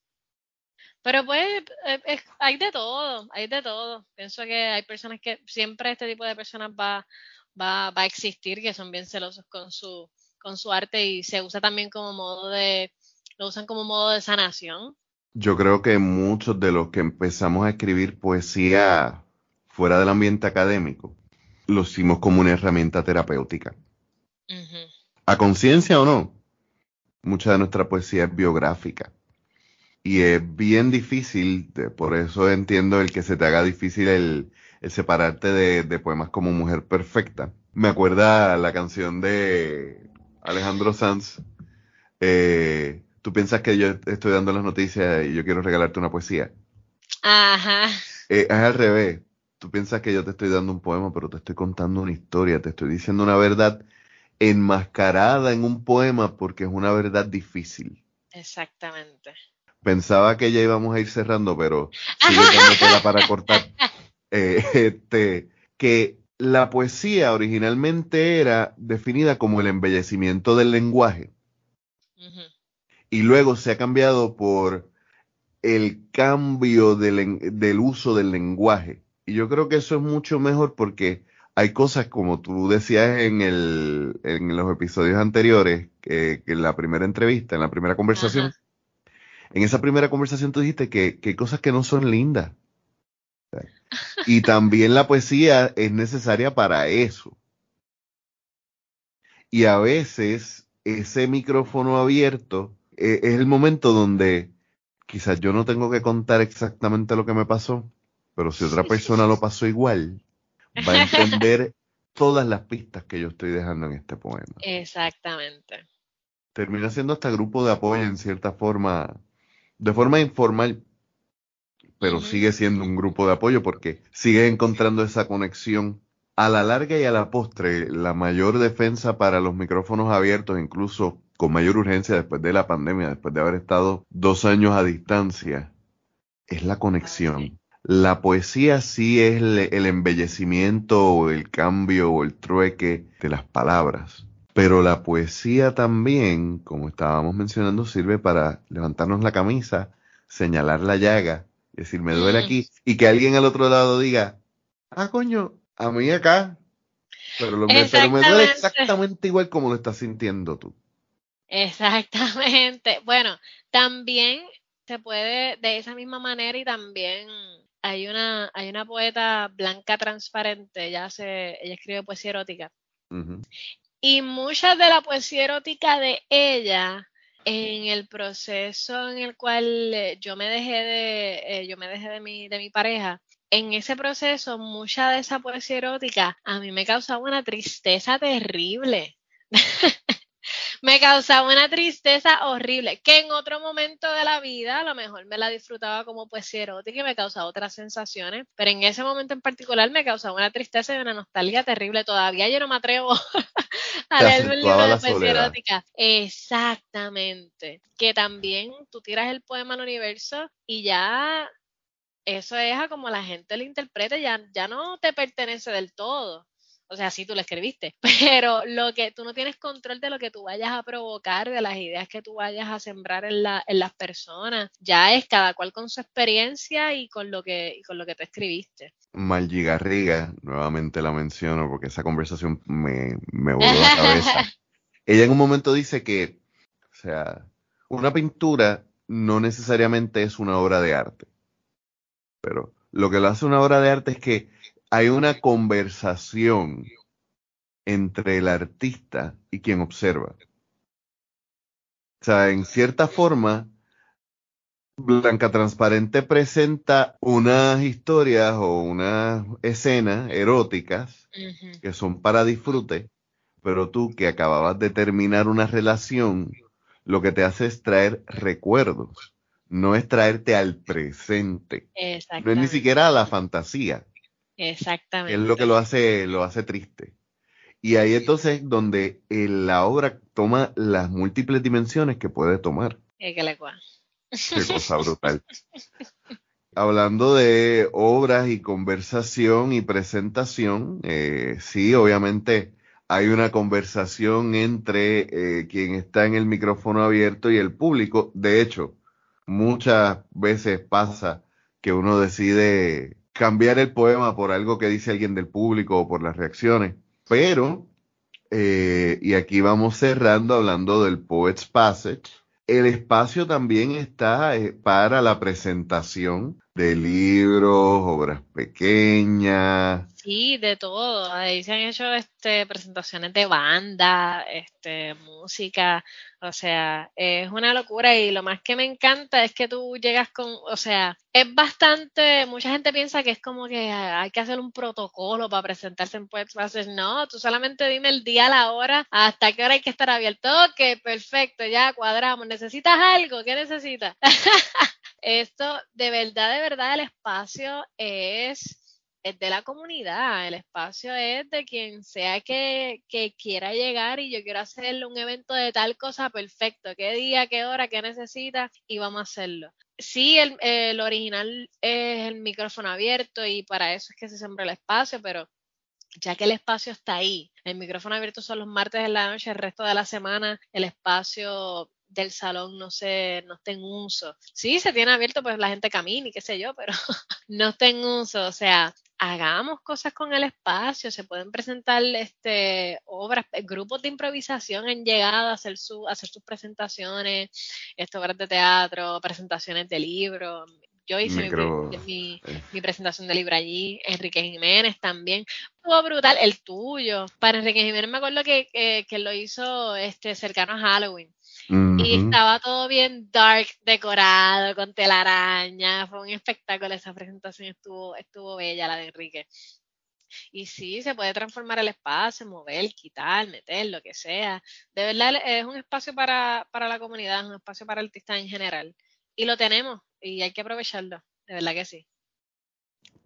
Pero pues eh, hay de todo, hay de todo. Pienso que hay personas que siempre este tipo de personas va, va, va a existir, que son bien celosos con su, con su arte y se usa también como modo de, lo usan como modo de sanación. Yo creo que muchos de los que empezamos a escribir poesía fuera del ambiente académico, lo hicimos como una herramienta terapéutica a conciencia o no, mucha de nuestra poesía es biográfica. Y es bien difícil, por eso entiendo el que se te haga difícil el, separarte de, poemas como Mujer Perfecta. Me acuerda la canción de Alejandro Sanz. Eh, Tú piensas que yo estoy dando las noticias y yo quiero regalarte una poesía. Ajá. Eh, es al revés. Tú piensas que yo te estoy dando un poema, pero te estoy contando una historia, te estoy diciendo una verdad enmascarada en un poema porque es una verdad difícil. Exactamente. Pensaba que ya íbamos a ir cerrando, pero sigue para cortar. Eh, este, que la poesía originalmente era definida como el embellecimiento del lenguaje. Y luego se ha cambiado por el cambio del, del uso del lenguaje. Y yo creo que eso es mucho mejor porque hay cosas como tú decías en, el, en los episodios anteriores, que, en la primera entrevista, en la primera conversación, en esa primera conversación tú dijiste que, que hay cosas que no son lindas. Y también la poesía es necesaria para eso. Y a veces ese micrófono abierto eh, es el momento donde quizás yo no tengo que contar exactamente lo que me pasó, pero si otra persona lo pasó igual, va a entender todas las pistas que yo estoy dejando en este poema. Exactamente. Termina siendo hasta grupo de apoyo en cierta forma, de forma informal, pero sigue siendo un grupo de apoyo porque sigue encontrando esa conexión. A la larga y a la postre, la mayor defensa para los micrófonos abiertos, incluso con mayor urgencia después de la pandemia, después de haber estado dos años a distancia, es la conexión la poesía sí es el, embellecimiento o el cambio o el trueque de las palabras. Pero la poesía también, como estábamos mencionando, sirve para levantarnos la camisa, señalar la llaga, decir, me duele aquí, y que alguien al otro lado diga, ah, coño, a mí acá, pero, lo, pero me duele exactamente igual como lo estás sintiendo tú. Exactamente. Bueno, también se puede de esa misma manera y también hay una, hay una poeta blanca transparente, ella, hace, ella escribe poesía erótica. Y mucha de la poesía erótica de ella, en el proceso en el cual eh, yo me dejé de, eh, yo me dejé de mi, de mi pareja, en ese proceso, mucha de esa poesía erótica a mí me causaba una tristeza terrible. me causaba una tristeza horrible, que en otro momento de la vida a lo mejor me la disfrutaba como poesía erótica y me causaba otras sensaciones, pero en ese momento en particular me causaba una tristeza y una nostalgia terrible. Todavía yo no me atrevo a leer un libro de poesía erótica. Exactamente. Que también tú tiras el poema al universo y ya eso es a como la gente lo interprete, ya, ya no te pertenece del todo. O sea, sí tú lo escribiste, pero lo que tú no tienes control de lo que tú vayas a provocar, de las ideas que tú vayas a sembrar en, la, en las personas, ya es cada cual con su experiencia y con lo que, y con lo que tú escribiste. Margie Garriga, nuevamente la menciono porque esa conversación me, me voló la cabeza. Ella en un momento dice que, o sea, una pintura no necesariamente es una obra de arte, pero lo que lo hace una obra de arte es que hay una conversación entre el artista y quien observa. O sea, en cierta forma, Blanca Transparente presenta unas historias o unas escenas eróticas que son para disfrute, pero tú que acababas de terminar una relación, lo que te hace es traer recuerdos, no es traerte al presente. No es ni siquiera a la fantasía. Exactamente. Es lo que lo hace, lo hace triste. Y ahí entonces donde eh, la obra toma las múltiples dimensiones que puede tomar. Qué cosa brutal. Hablando de obras y conversación y presentación, eh, sí, obviamente hay una conversación entre eh, quien está en el micrófono abierto y el público. De hecho, muchas veces pasa que uno decide cambiar el poema por algo que dice alguien del público o por las reacciones. Pero, eh, y aquí vamos cerrando hablando del Poet's Passage, el espacio también está eh, para la presentación de libros, obras pequeñas. Sí, de todo. Ahí se han hecho este, presentaciones de banda, este, música, o sea, es una locura y lo más que me encanta es que tú llegas con, o sea, es bastante, mucha gente piensa que es como que hay que hacer un protocolo para presentarse en Puedes No, tú solamente dime el día, la hora, hasta qué hora hay que estar abierto. Ok, perfecto, ya cuadramos. ¿Necesitas algo? ¿Qué necesitas? Esto, de verdad, de verdad, el espacio es, de la comunidad, el espacio es de quien sea que, quiera llegar y yo quiero hacerle un evento de tal cosa, perfecto, qué día, qué hora, qué necesita y vamos a hacerlo. Sí, el, el original es el micrófono abierto y para eso es que se sembra el espacio, pero ya que el espacio está ahí, el micrófono abierto son los martes de la noche, el resto de la semana el espacio del salón no se, no esté en uso. Sí, se tiene abierto, pues la gente camina y qué sé yo, pero no está en uso. O sea, hagamos cosas con el espacio, se pueden presentar este, obras, grupos de improvisación han llegado a hacer, su, hacer sus presentaciones, este, obras de teatro, presentaciones de libros. Yo hice mi, eh. mi, presentación de libro allí, Enrique Jiménez también. Estuvo brutal, el tuyo. Para Enrique Jiménez me acuerdo que, que, que lo hizo este, cercano a Halloween. Y estaba todo bien dark, decorado, con telaraña. Fue un espectáculo. Esa presentación estuvo, estuvo bella, la de Enrique. Y sí, se puede transformar el espacio, mover, quitar, meter, lo que sea. De verdad es un espacio para, para la comunidad, es un espacio para artistas en general. Y lo tenemos y hay que aprovecharlo. De verdad que sí.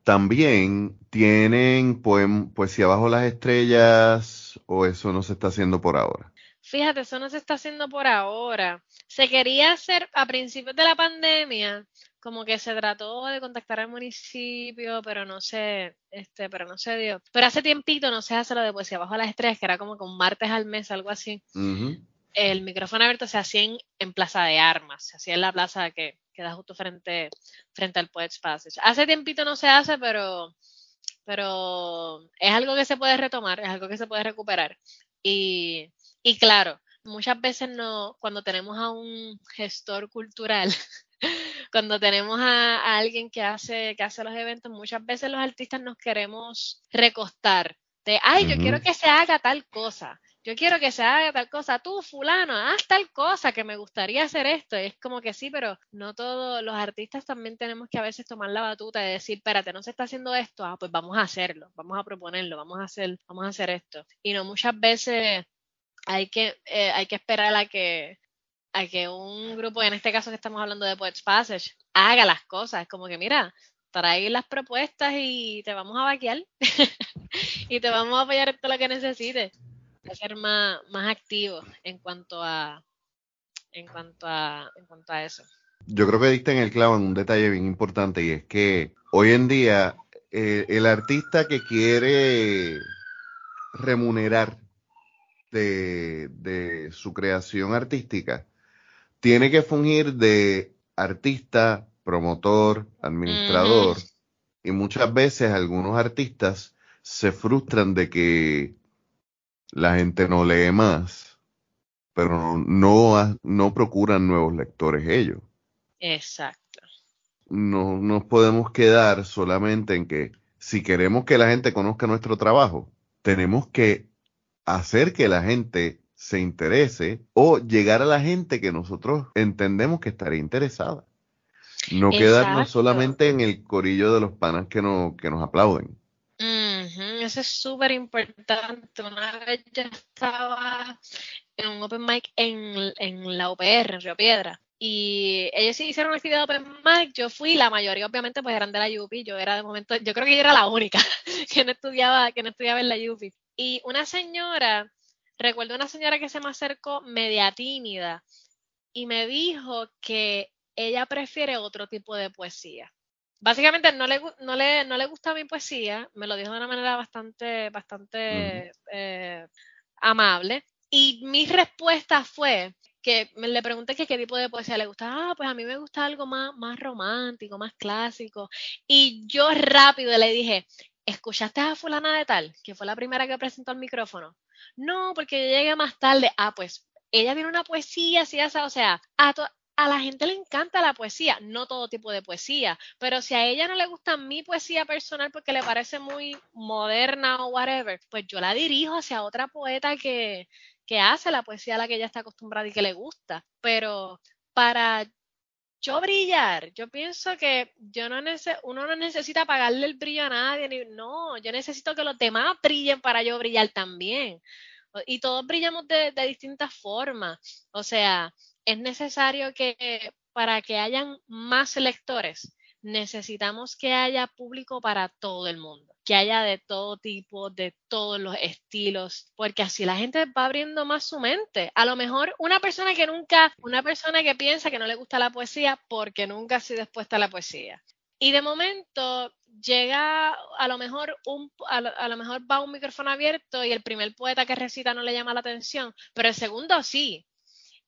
También tienen poesía bajo las estrellas o eso no se está haciendo por ahora. Fíjate, eso no se está haciendo por ahora. Se quería hacer a principios de la pandemia, como que se trató de contactar al municipio, pero no se, este, pero no se dio. Pero hace tiempito no se hace lo de poesía bajo las estrellas, que era como con martes al mes, algo así. El micrófono abierto se hacía en, Plaza de Armas, se hacía en la plaza que queda justo frente, frente al Poets Passage. Hace tiempito no se hace, pero, pero es algo que se puede retomar, es algo que se puede recuperar. Y y claro, muchas veces no, cuando tenemos a un gestor cultural, cuando tenemos a, alguien que hace, que hace los eventos, muchas veces los artistas nos queremos recostar de, ay, yo quiero que se haga tal cosa, yo quiero que se haga tal cosa, tú fulano, haz tal cosa, que me gustaría hacer esto. Y es como que sí, pero no todos los artistas también tenemos que a veces tomar la batuta y decir, espérate, no se está haciendo esto, ah, pues vamos a hacerlo, vamos a proponerlo, vamos a hacer, vamos a hacer esto. Y no muchas veces hay que, eh, hay que esperar a que, a que un grupo, en este caso que estamos hablando de Poets Passage, haga las cosas. como que, mira, trae las propuestas y te vamos a vaquear y te vamos a apoyar en todo lo que necesites. A ser más, más activo en cuanto a en cuanto a en cuanto a eso. Yo creo que diste en el clavo en un detalle bien importante y es que hoy en día eh, el artista que quiere remunerar de, de su creación artística, tiene que fungir de artista, promotor, administrador, y muchas veces algunos artistas se frustran de que la gente no lee más, pero no, no procuran nuevos lectores ellos. Exacto. No nos podemos quedar solamente en que si queremos que la gente conozca nuestro trabajo, tenemos que hacer que la gente se interese o llegar a la gente que nosotros entendemos que estaría interesada. No quedarnos solamente en el corillo de los panas que, no, que nos aplauden. Eso es súper importante. Una vez yo estaba en un open mic en, en la UPR, en Río Piedra, y ellos sí hicieron una actividad de Open Mic, yo fui, la mayoría obviamente pues eran de la UPI, yo era de momento, yo creo que yo era la única que no estudiaba, que no estudiaba en la UPI. Y una señora, recuerdo una señora que se me acercó media tímida y me dijo que ella prefiere otro tipo de poesía. Básicamente no le, no le, no le gusta mi poesía, me lo dijo de una manera bastante, bastante eh, amable. Y mi respuesta fue que me le pregunté que qué tipo de poesía le gusta. Ah, pues a mí me gusta algo más, más romántico, más clásico. Y yo rápido le dije, ¿escuchaste a fulana de tal? Que fue la primera que presentó el micrófono. No, porque yo llegué más tarde. Ah, pues ella tiene una poesía así, o sea, a, a la gente le encanta la poesía, no todo tipo de poesía, pero si a ella no le gusta mi poesía personal porque le parece muy moderna o whatever, pues yo la dirijo hacia otra poeta que, que hace la poesía a la que ella está acostumbrada y que le gusta. Pero para yo brillar, yo pienso que yo no uno no necesita pagarle el brillo a nadie, no, yo necesito que los demás brillen para yo brillar también. Y todos brillamos de, de distintas formas. O sea, es necesario que para que hayan más lectores, necesitamos que haya público para todo el mundo, que haya de todo tipo, de todos los estilos, porque así la gente va abriendo más su mente. A lo mejor una persona que nunca, una persona que piensa que no le gusta la poesía porque nunca ha sido expuesta a la poesía. Y de momento llega a lo mejor un a va un micrófono abierto y el primer poeta que recita no le llama la atención, pero el segundo sí.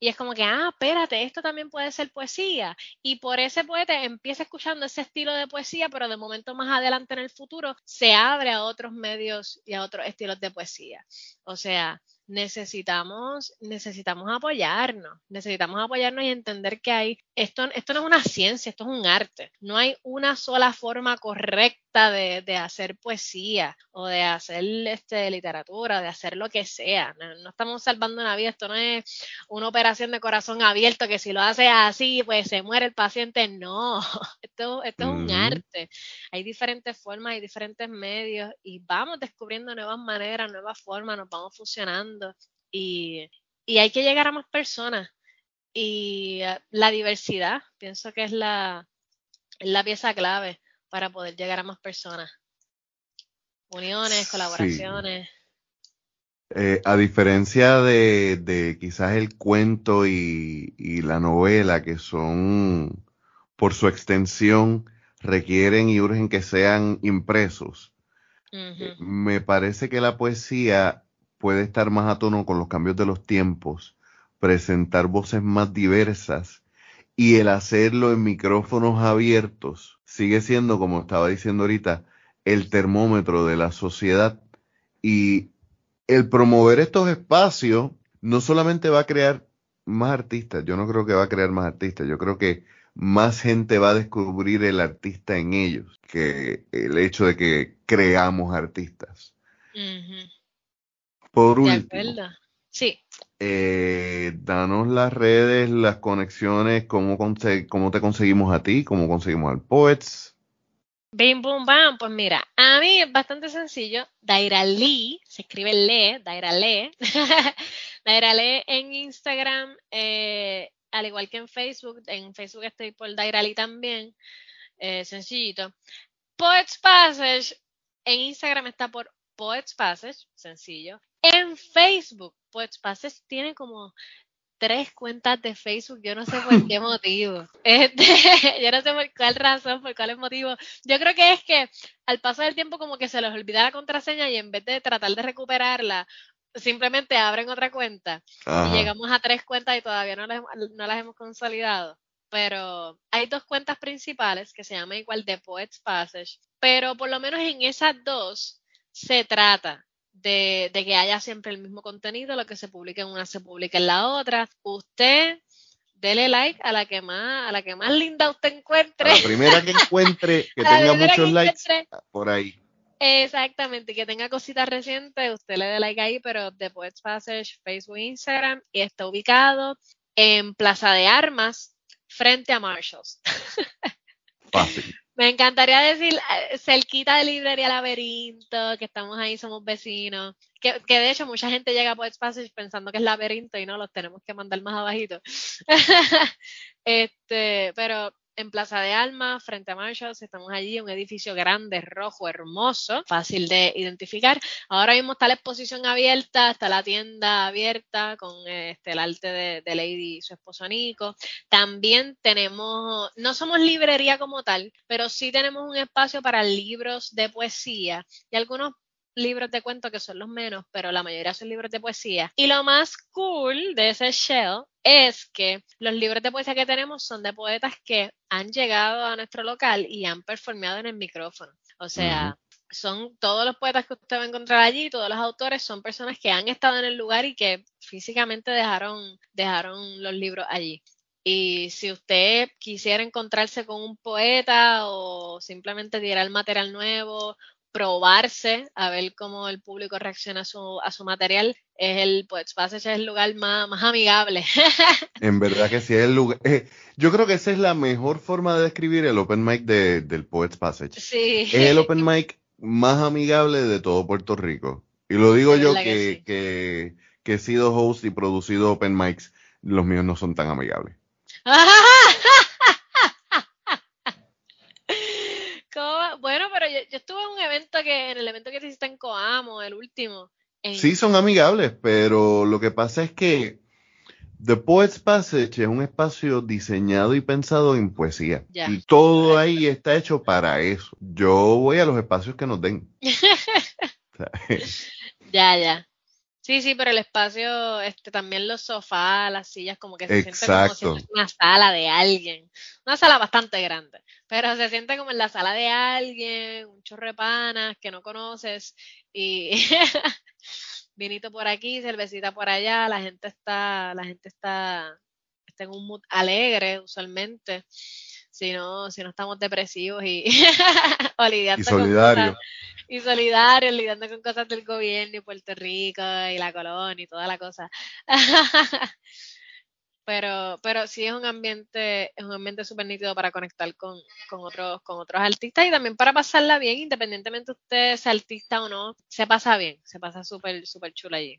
Y es como que, ah, espérate, esto también puede ser poesía. Y por ese poeta empieza escuchando ese estilo de poesía, pero de momento más adelante en el futuro se abre a otros medios y a otros estilos de poesía. O sea, necesitamos, necesitamos apoyarnos, necesitamos apoyarnos y entender que hay, esto, esto no es una ciencia, esto es un arte. No hay una sola forma correcta de, de hacer poesía o de hacer este, literatura, de hacer lo que sea. No, estamos salvando una vida, esto no es una operación de corazón abierto que si lo hace así, pues se muere el paciente. No, esto, esto es un arte. Hay diferentes formas, hay diferentes medios y vamos descubriendo nuevas maneras, nuevas formas, nos vamos fusionando y, hay que llegar a más personas. Y eh, la diversidad, pienso que es la, la pieza clave para poder llegar a más personas. Uniones, colaboraciones. Eh, a diferencia de, de, quizás el cuento y, la novela, que son, por su extensión, requieren y urgen que sean impresos, eh, me parece que la poesía puede estar más a con los cambios de los tiempos, presentar voces más diversas y el hacerlo en micrófonos abiertos sigue siendo, como estaba diciendo ahorita, el termómetro de la sociedad y el promover estos espacios no solamente va a crear más artistas, yo no creo que va a crear más artistas, yo creo que más gente va a descubrir el artista en ellos que el hecho de que creamos artistas. Por último, sí. Eh, danos las redes, las conexiones, cómo, cómo te conseguimos a ti, cómo conseguimos al Poets. Bim, boom, bam. Pues mira, a mí es bastante sencillo. Daira Lee, se escribe Le, Daira Lee. Daira Lee en Instagram, eh, al igual que en Facebook. En Facebook estoy por Daira Lee también. Eh, sencillito. Poets Passage en Instagram está por Poets Passage, sencillo. En Facebook, Poets Passage tiene como tres cuentas de Facebook, yo no sé por qué motivo. Este, yo no sé por cuál razón, por cuál motivo. Yo creo que es que al paso del tiempo como que se les olvida la contraseña y en vez de tratar de recuperarla, simplemente abren otra cuenta. Y llegamos a tres cuentas y todavía no las, no las hemos consolidado. Pero hay dos cuentas principales que se llaman igual The Poets Passage, pero por lo menos en esas dos se trata de, que haya siempre el mismo contenido, lo que se publica en una se publica en la otra. Usted dele like a la que más, a la que más linda usted encuentre. A la primera que encuentre, que tenga muchos likes por ahí. Exactamente, que tenga cositas recientes, usted le dé like ahí, pero The Poets Passage, Facebook, Instagram, y está ubicado en Plaza de Armas, frente a Marshalls. Fácil. Me encantaría decir eh, cerquita de librería Laberinto, que estamos ahí, somos vecinos. Que, de hecho mucha gente llega Poets Passage pensando que es Laberinto y no, los tenemos que mandar más abajito. este, pero en Plaza de Alma, frente a Marshalls. Estamos allí, un edificio grande, rojo, hermoso, fácil de identificar. Ahora mismo está la exposición abierta, está la tienda abierta con este, el arte de, Lady y su esposo Nico. También tenemos, no somos librería como tal, pero sí tenemos un espacio para libros de poesía y algunos libros de cuentos que son los menos, pero la mayoría son libros de poesía. Y lo más cool de ese shell es que los libros de poesía que tenemos son de poetas que han llegado a nuestro local y han performeado en el micrófono. O sea, son todos los poetas que usted va a encontrar allí, todos los autores son personas que han estado en el lugar y que físicamente dejaron, dejaron los libros allí. Y si usted quisiera encontrarse con un poeta o simplemente tirar material nuevo probarse, a ver cómo el público reacciona a su, a su material, es el Poets Passage, es el lugar más, más amigable. en verdad que sí, es el lugar. Eh, yo creo que esa es la mejor forma de describir el Open Mic de, del Poets Passage. Sí. Es el Open Mic más amigable de todo Puerto Rico. Y lo digo yo que, que, que, he sido host y producido Open Mics, los míos no son tan amigables. Bueno, pero yo, estuve en un evento que, en el evento que hiciste en Coamo, el último. Sí, son amigables, pero lo que pasa es que The Poets Passage es un espacio diseñado y pensado en poesía. Y todo ahí está hecho para eso. Yo voy a los espacios que nos den. ya, ya. Sí, sí, pero el espacio, este, también los sofás, las sillas, como que se siente como si fuera una sala de alguien. Una sala bastante grande, pero se siente como en la sala de alguien, un chorro de panas que no conoces y vinito por aquí, cervecita por allá, la gente está, la gente está, está en un mood alegre usualmente si no, si no estamos depresivos y, o lidiando y solidario. y solidarios, lidiando con cosas del gobierno y Puerto Rico y la colonia y toda la cosa. pero, pero sí es un ambiente, es un ambiente súper nítido para conectar con, con, otros, con otros artistas y también para pasarla bien, independientemente usted sea artista o no, se pasa bien, se pasa súper, súper chula allí.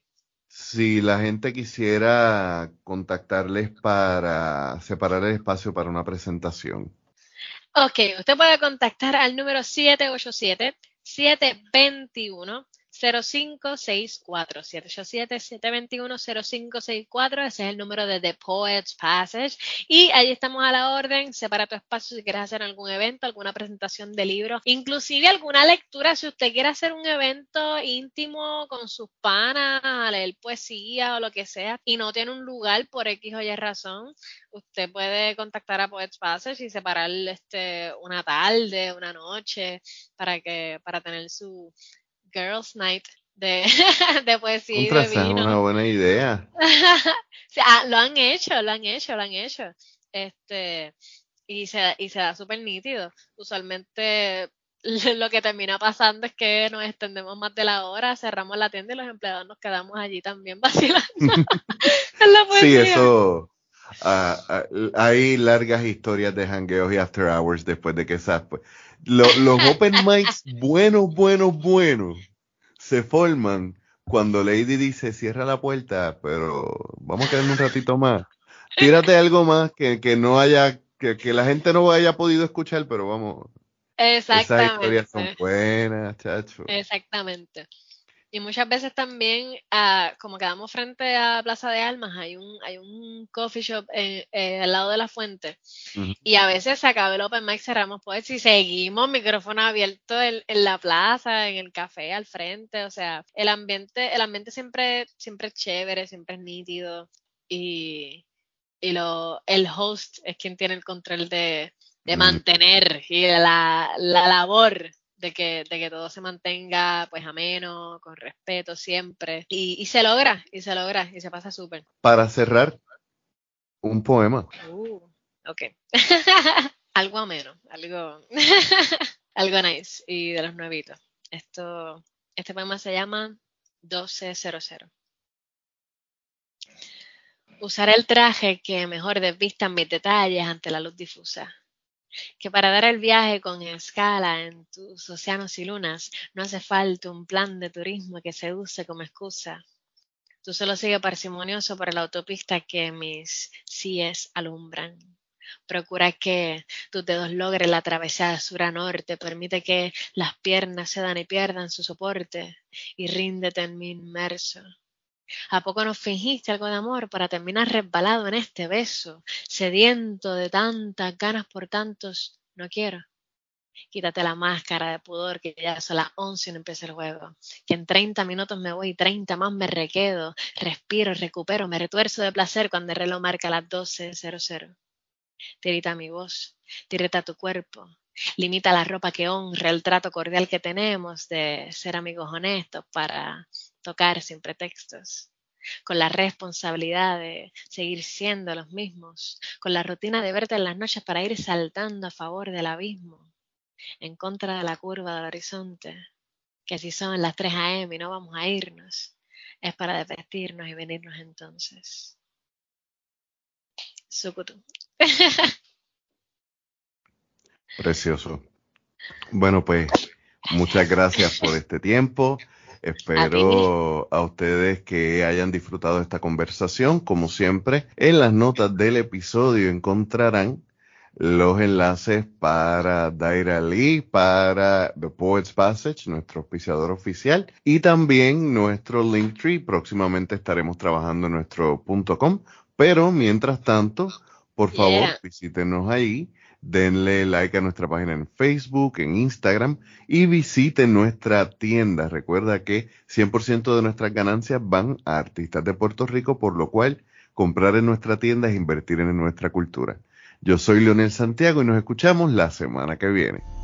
Si la gente quisiera contactarles para separar el espacio para una presentación. Ok, usted puede contactar al número 787 721 0564 787-721-0564 ese es el número de The Poets Passage. Y ahí estamos a la orden separa tu espacio si quieres hacer algún evento alguna presentación de libros inclusive alguna lectura si usted quiere hacer un evento íntimo con sus panas a leer poesía o lo que sea y no tiene un lugar por X o Y razón usted puede contactar a Poets Passage y separar este una tarde una noche para que para tener su Girls Night de, de poesía y de vino. una buena idea. Ah, lo han hecho, lo han hecho, lo han hecho. Este, y se, y se da súper nítido. Usualmente lo que termina pasando es que nos extendemos más de la hora, cerramos la tienda y los empleados nos quedamos allí también vacilando. sí, eso. Ah, ah, hay largas historias de hangueos y after hours después de que sabes, pues, los open mics buenos, buenos, buenos se forman cuando Lady dice cierra la puerta, pero vamos a quedarnos un ratito más. Tírate algo más que, que no haya, que, que, la gente no haya podido escuchar, pero vamos. Exactamente. Esas historias son buenas, chacho. Exactamente. Y muchas veces también, uh, como quedamos frente a Plaza de Almas, hay un, hay un coffee shop eh, al lado de la fuente. Y a veces se acaba el open mic, cerramos pues y seguimos micrófono abierto en, en, la plaza, en el café al frente. O sea, el ambiente, el ambiente siempre, siempre es chévere, siempre es nítido. Y, y lo, el host es quien tiene el control de, de mantener y la, la labor de que, de que todo se mantenga pues ameno, con respeto siempre. Y, y se logra, y se logra, y se pasa súper. Para cerrar, un poema. Uh, ok. algo ameno, algo, algo nice y de los nuevitos. Esto, este poema se llama 1200. Usaré el traje que mejor desvista mis detalles ante la luz difusa que para dar el viaje con escala en tus océanos y lunas no hace falta un plan de turismo que se use como excusa. Tú solo sigue parsimonioso por la autopista que mis síes alumbran. Procura que tus dedos logren la travesía de sur a norte, permite que las piernas se dan y pierdan su soporte y ríndete en mi inmerso. ¿A poco nos fingiste algo de amor para terminar resbalado en este beso, sediento de tantas ganas por tantos? No quiero. Quítate la máscara de pudor que ya son las 11 y no empieza el juego. Que en 30 minutos me voy y 30 más me requedo. Respiro, recupero, me retuerzo de placer cuando el reloj marca las 12.00. Tirita mi voz, tirita tu cuerpo. Limita la ropa que honra el trato cordial que tenemos de ser amigos honestos para tocar sin pretextos, con la responsabilidad de seguir siendo los mismos, con la rutina de verte en las noches para ir saltando a favor del abismo, en contra de la curva del horizonte, que si son las 3 a.m. y no vamos a irnos, es para desvestirnos y venirnos entonces. Sukutu. Precioso. Bueno, pues muchas gracias por este tiempo. Espero a, ustedes que hayan disfrutado esta conversación. Como siempre, en las notas del episodio encontrarán los enlaces para Daira Lee, para The Poets Passage, nuestro auspiciador oficial, y también nuestro Linktree. Próximamente estaremos trabajando en nuestro .com, pero mientras tanto, por favor, visítenos ahí denle like a nuestra página en Facebook, en Instagram y visiten nuestra tienda. Recuerda que 100% de nuestras ganancias van a artistas de Puerto Rico, por lo cual comprar en nuestra tienda es invertir en nuestra cultura. Yo soy Leonel Santiago y nos escuchamos la semana que viene.